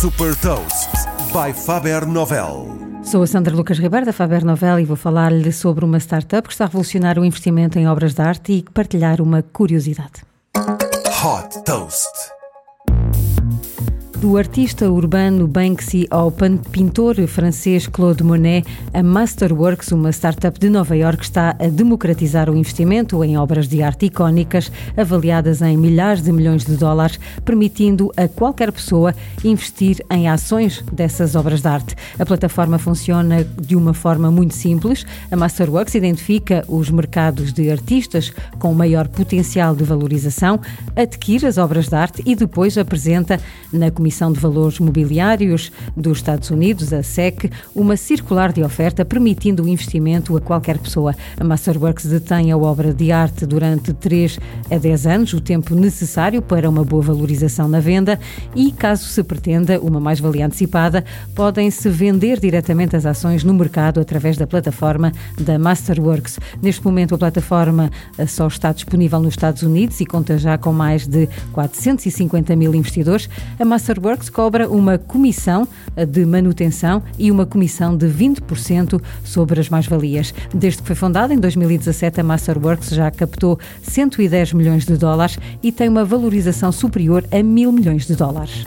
Super Toast by Faber Novel. Sou a Sandra Lucas Ribeiro da Faber Novel e vou falar-lhe sobre uma startup que está a revolucionar o investimento em obras de arte e partilhar uma curiosidade. Hot Toast. Do artista urbano Banksy ao pintor francês Claude Monet, a Masterworks, uma startup de Nova York, está a democratizar o investimento em obras de arte icónicas avaliadas em milhares de milhões de dólares, permitindo a qualquer pessoa investir em ações dessas obras de arte. A plataforma funciona de uma forma muito simples. A Masterworks identifica os mercados de artistas com maior potencial de valorização, adquire as obras de arte e depois apresenta na Comissão Comissão de Valores Mobiliários dos Estados Unidos, a SEC, uma circular de oferta permitindo o investimento a qualquer pessoa. A Masterworks detém a obra de arte durante 3 a 10 anos, o tempo necessário para uma boa valorização na venda e, caso se pretenda uma mais-valia antecipada, podem-se vender diretamente as ações no mercado através da plataforma da Masterworks. Neste momento, a plataforma eh, só está disponível nos Estados Unidos e conta já com mais de 450 mil investidores. A Masterworks Works cobra uma comissão de manutenção e uma comissão de 20% sobre as mais-valias. Desde que foi fundada em 2017, a Masterworks já captou 110 milhões de dólares e tem uma valorização superior a mil milhões de dólares.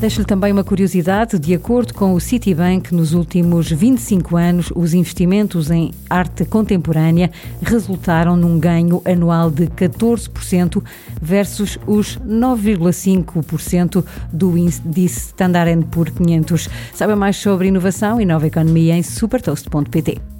Deixo-lhe também uma curiosidade: de acordo com o Citibank, nos últimos 25 anos, os investimentos em arte contemporânea resultaram num ganho anual de 14% versus os 9,5% do índice Standard Poor's 500. Saiba mais sobre inovação e nova economia em supertoast.pt.